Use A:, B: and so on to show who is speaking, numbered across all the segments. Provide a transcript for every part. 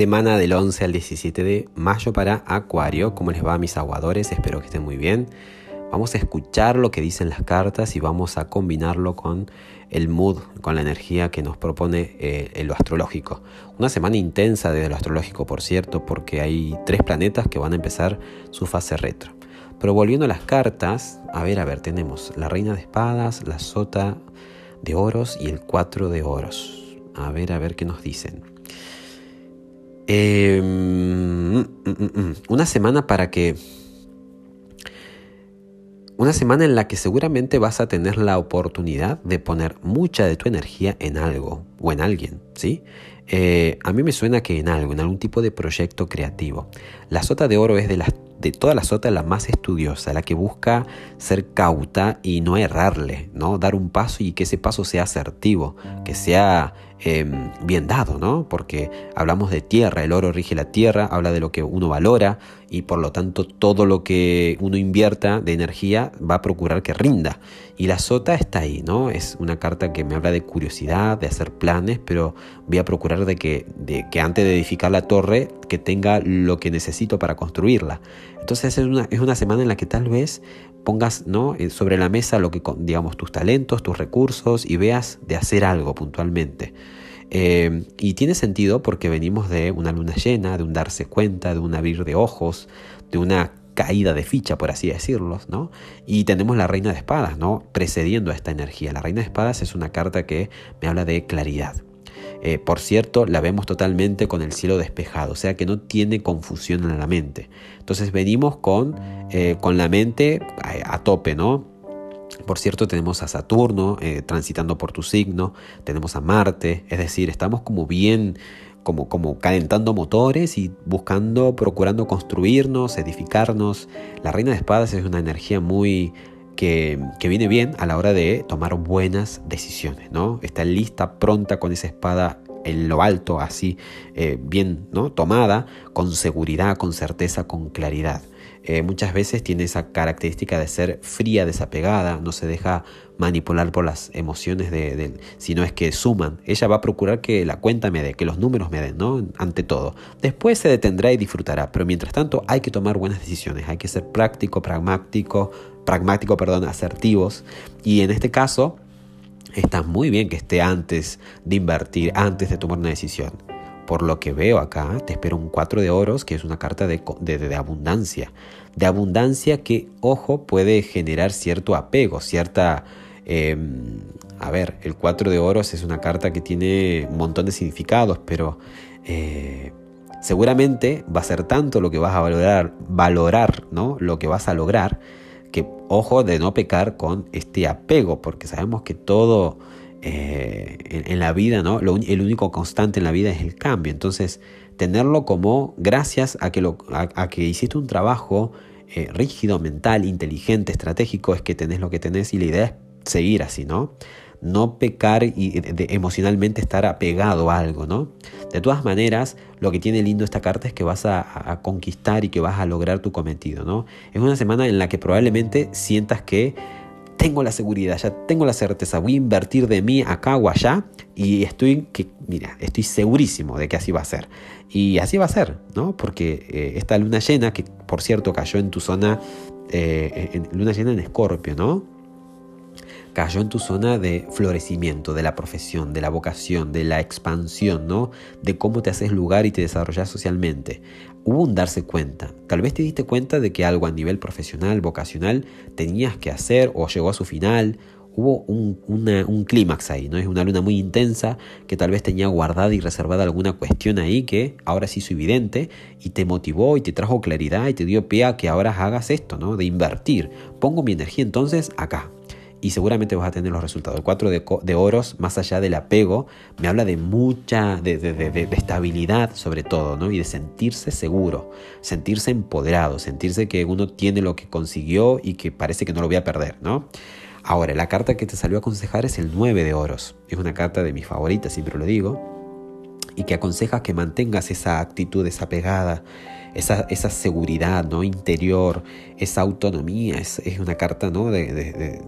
A: Semana del 11 al 17 de mayo para Acuario. ¿Cómo les va a mis aguadores? Espero que estén muy bien. Vamos a escuchar lo que dicen las cartas y vamos a combinarlo con el mood, con la energía que nos propone eh, lo astrológico. Una semana intensa desde lo astrológico, por cierto, porque hay tres planetas que van a empezar su fase retro. Pero volviendo a las cartas, a ver, a ver, tenemos la reina de espadas, la sota de oros y el cuatro de oros. A ver, a ver qué nos dicen. Em, mm, mm, mm, una semana para que una semana en la que seguramente vas a tener la oportunidad de poner mucha de tu energía en algo o en alguien, ¿sí? Eh, a mí me suena que en algo, en algún tipo de proyecto creativo. La sota de oro es de las de toda la sota la más estudiosa, la que busca ser cauta y no errarle, ¿no? Dar un paso y que ese paso sea asertivo, que sea em, bien dado, ¿no? Porque hablamos de tierra, el oro rige la tierra, habla de lo que uno valora y por lo tanto todo lo que uno invierta de energía va a procurar que rinda. Y la sota está ahí, ¿no? Es una carta que me habla de curiosidad, de hacer planes, pero voy a procurar de que, de que antes de edificar la torre, que tenga lo que necesito para construirla. Entonces es una, es una semana en la que tal vez pongas ¿no? Eh, sobre la mesa lo que digamos tus talentos, tus recursos y veas de hacer algo puntualmente. Eh, y tiene sentido porque venimos de una luna llena, de un darse cuenta, de un abrir de ojos, de una caída de ficha, por así decirlo, ¿no? Y tenemos la reina de espadas, ¿no? Precediendo a esta energía. La reina de espadas es una carta que me habla de claridad. Eh, por cierto, la vemos totalmente con el cielo despejado, o sea que no tiene confusión en la mente. Entonces venimos con, eh, con la mente a, tope, ¿no? Por cierto, tenemos a Saturno eh, transitando por tu signo, tenemos a Marte, es decir, estamos como bien, como, como calentando motores y buscando, procurando construirnos, edificarnos. La reina de espadas es una energía muy, que, viene bien a la hora de tomar buenas decisiones, ¿no? Está lista, pronta con esa espada en lo alto, así eh, bien ¿no? tomada, con seguridad, con certeza, con claridad. Eh, muchas veces tiene esa característica de ser fría, desapegada, no se deja manipular por las emociones de, sino es que suman. Ella va a procurar que la cuenta me dé, que los números me den, ¿no? Ante todo. Después se detendrá y disfrutará, pero mientras tanto hay que tomar buenas decisiones, hay que ser práctico, pragmático, pragmático, perdón, asertivos. Y en este caso, está muy bien que esté antes de invertir, antes de tomar una decisión. Por lo que veo acá, te espero un 4 de oros, que es una carta de, de, abundancia. De abundancia que, ojo, puede generar cierto apego, cierta... Em, a ver, el 4 de oros es una carta que tiene un montón de significados, pero eh, seguramente va a ser tanto lo que vas a valorar, valorar, ¿no? Lo que vas a lograr, que ojo de no pecar con este apego, porque sabemos que todo eh, en, la vida, ¿no? el único constante en la vida es el cambio. Entonces, tenerlo como gracias a que, lo, a, que hiciste un trabajo eh, rígido, mental, inteligente, estratégico, es que tenés lo que tenés y la idea es seguir así, ¿no? no pecar y emocionalmente estar apegado a algo, ¿no? De todas maneras, lo que tiene lindo esta carta es que vas a, conquistar y que vas a lograr tu cometido, ¿no? Es una semana en la que probablemente sientas que tengo la seguridad, ya tengo la certeza, voy a invertir de mí acá o allá y estoy, que, mira, estoy segurísimo de que así va a ser. Y así va a ser, ¿no? Porque eh, esta luna llena, que por cierto cayó en tu zona, eh, luna llena en Escorpio, ¿no? Cayó en tu zona de florecimiento, de la profesión, de la vocación, de la expansión, ¿no? De cómo te haces lugar y te desarrollas socialmente. Hubo un darse cuenta. Tal vez te diste cuenta de que algo a nivel profesional, vocacional, tenías que hacer o llegó a su final. Hubo un, clímax ahí, ¿no? Es una luna muy intensa que tal vez tenía guardada y reservada alguna cuestión ahí que ahora sí hizo evidente y te motivó y te trajo claridad y te dio pie a que ahora hagas esto, ¿no? De invertir. Pongo mi energía entonces acá, y seguramente vas a tener los resultados. El 4 de, oros, más allá del apego, me habla de mucha, de, estabilidad sobre todo, ¿no? Y de sentirse seguro, sentirse empoderado, sentirse que uno tiene lo que consiguió y que parece que no lo voy a perder, ¿no? Ahora, la carta que te salió a aconsejar es el 9 de oros. Es una carta de mis favoritas, siempre lo digo. Y que aconseja que mantengas esa actitud desapegada, esa, esa seguridad ¿no? interior, esa autonomía. Es, una carta ¿no? de,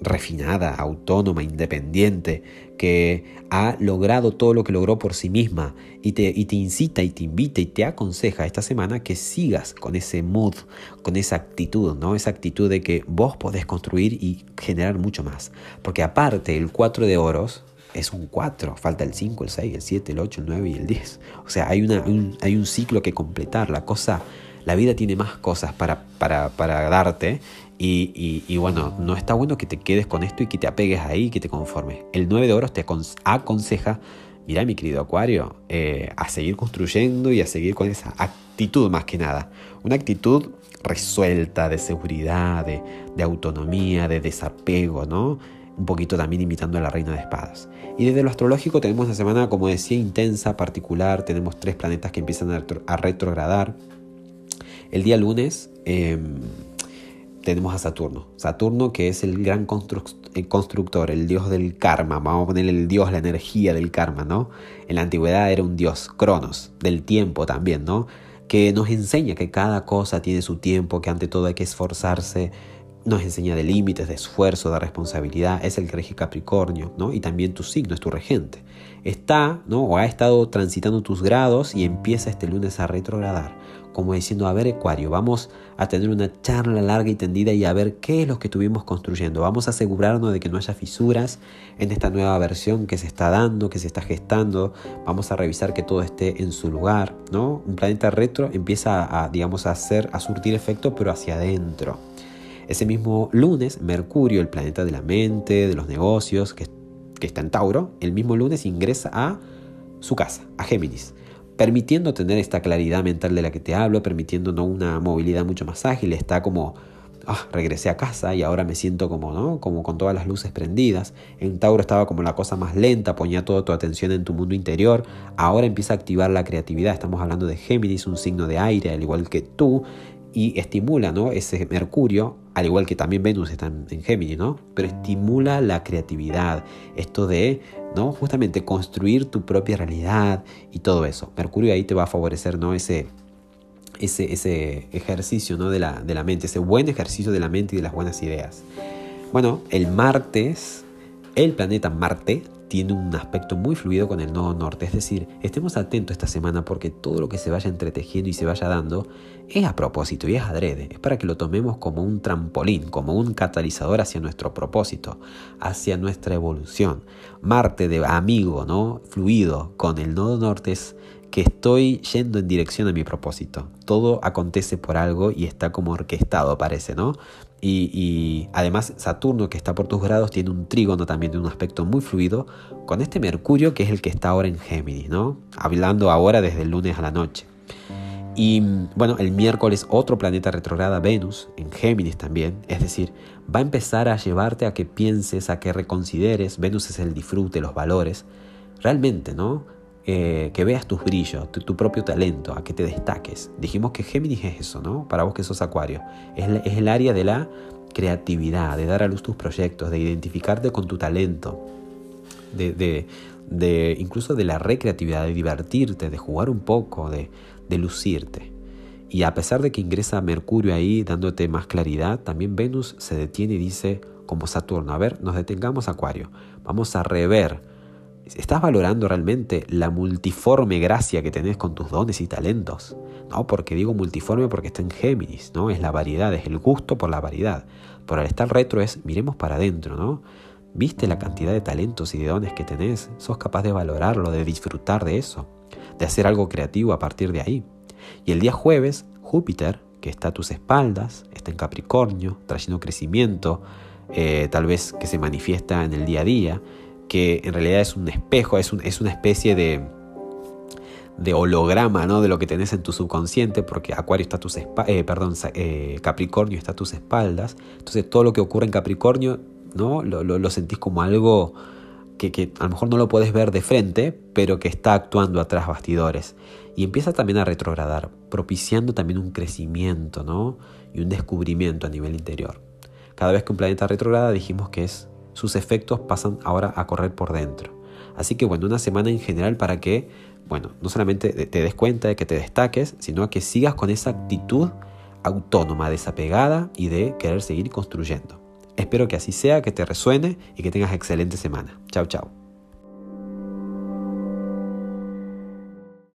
A: refinada, autónoma, independiente, que ha logrado todo lo que logró por sí misma y te, y te incita y te invita y te aconseja esta semana que sigas con ese mood, con esa actitud, ¿no? esa actitud de que vos podés construir y generar mucho más. Porque aparte, el 4 de oros, es un 4, falta el 5, el 6, el 7, el 8, el 9 y el 10. O sea, hay, una, un, hay un ciclo que completar. La cosa, la vida tiene más cosas para, para, para darte y, y, bueno, no está bueno que te quedes con esto y que te apegues ahí que te conformes. El 9 de oros te aconseja, mira mi querido Acuario, eh, a seguir construyendo y a seguir con esa actitud más que nada. Una actitud resuelta, de seguridad, de, de autonomía, de desapego, ¿no? Un poquito también imitando a la reina de espadas. Y desde lo astrológico tenemos una semana, como decía, intensa, particular. Tenemos tres planetas que empiezan a, retrogradar. El día lunes em, tenemos a Saturno. Saturno que es el gran eh, constructor, el dios del karma. Vamos a ponerle el dios, la energía del karma, ¿no? En la antigüedad era un dios, Cronos, del tiempo también, ¿no? Que nos enseña que cada cosa tiene su tiempo, que ante todo hay que esforzarse nos enseña de límites, de esfuerzo, de responsabilidad, es el que Capricornio, ¿no? Y también tu signo es tu regente. Está, ¿no? O ha estado transitando tus grados y empieza este lunes a retrogradar, como diciendo, a ver Ecuario, vamos a tener una charla larga y tendida y a ver qué es lo que estuvimos construyendo. Vamos a asegurarnos de que no haya fisuras en esta nueva versión que se está dando, que se está gestando. Vamos a revisar que todo esté en su lugar, ¿no? Un planeta retro empieza a, digamos, a hacer, a surtir efecto, pero hacia adentro. Ese mismo lunes, Mercurio, el planeta de la mente, de los negocios, que, está en Tauro, el mismo lunes ingresa a su casa, a Géminis, permitiendo tener esta claridad mental de la que te hablo, permitiendo una movilidad mucho más ágil, está como ah, regresé a casa y ahora me siento como, ¿no? Como con todas las luces prendidas. En Tauro estaba como la cosa más lenta, ponía toda tu atención en tu mundo interior. Ahora empieza a activar la creatividad. Estamos hablando de Géminis, un signo de aire, al igual que tú, y estimula ¿no? ese Mercurio, al igual que también Venus está en, Géminis, ¿no? pero estimula la creatividad, esto de ¿no? justamente construir tu propia realidad y todo eso. Mercurio ahí te va a favorecer ¿no? ese, ese, ese ejercicio ¿no? de, la, de la mente, ese buen ejercicio de la mente y de las buenas ideas. Bueno, el martes, el planeta Marte tiene un aspecto muy fluido con el nodo norte. Es decir, estemos atentos esta semana porque todo lo que se vaya entretejiendo y se vaya dando es a propósito y es adrede. Es para que lo tomemos como un trampolín, como un catalizador hacia nuestro propósito, hacia nuestra evolución. Marte de amigo, ¿no? Fluido con el nodo norte es que estoy yendo en dirección a mi propósito. Todo acontece por algo y está como orquestado, parece, ¿no? Y, además Saturno, que está por tus grados, tiene un trígono también de un aspecto muy fluido con este Mercurio, que es el que está ahora en Géminis, ¿no? Hablando ahora desde el lunes a la noche. Y bueno, el miércoles otro planeta retrograda, Venus, en Géminis también. Es decir, va a empezar a llevarte a que pienses, a que reconsideres. Venus es el disfrute, los valores. Realmente, ¿no? Eh, que veas tus brillos, tu, propio talento, a que te destaques. Dijimos que Géminis es eso, ¿no? Para vos que sos Acuario. Es, el área de la creatividad, de dar a luz tus proyectos, de identificarte con tu talento, de, de, incluso de la recreatividad, de divertirte, de jugar un poco, de, de lucirte. Y a pesar de que ingresa Mercurio ahí dándote más claridad, también Venus se detiene y dice, como Saturno, a ver, nos detengamos Acuario, vamos a rever ¿Estás valorando realmente la multiforme gracia que tenés con tus dones y talentos? No, porque digo multiforme porque está en Géminis, ¿no? Es la variedad, es el gusto por la variedad. Por al estar retro es miremos para adentro, ¿no? ¿Viste la cantidad de talentos y de dones que tenés? ¿Sos capaz de valorarlo, de disfrutar de eso? De hacer algo creativo a partir de ahí. Y el día jueves, Júpiter, que está a tus espaldas, está en Capricornio, trayendo crecimiento, eh, tal vez que se manifiesta en el día a día, que en realidad es un espejo, es, es una especie de, de holograma ¿no? de lo que tenés en tu subconsciente, porque Acuario está a tus eh, perdón, eh, Capricornio está a tus espaldas. Entonces todo lo que ocurre en Capricornio ¿no? lo, lo, sentís como algo que, que, a lo mejor no lo puedes ver de frente, pero que está actuando atrás bastidores. Y empieza también a retrogradar, propiciando también un crecimiento ¿no? y un descubrimiento a nivel interior. Cada vez que un planeta retrograda dijimos que es sus efectos pasan ahora a correr por dentro. Así que bueno, una semana en general para que, bueno, no solamente te des cuenta de que te destaques, sino que sigas con esa actitud autónoma, desapegada y de querer seguir construyendo. Espero que así sea, que te resuene y que tengas excelente semana. Chao, chao.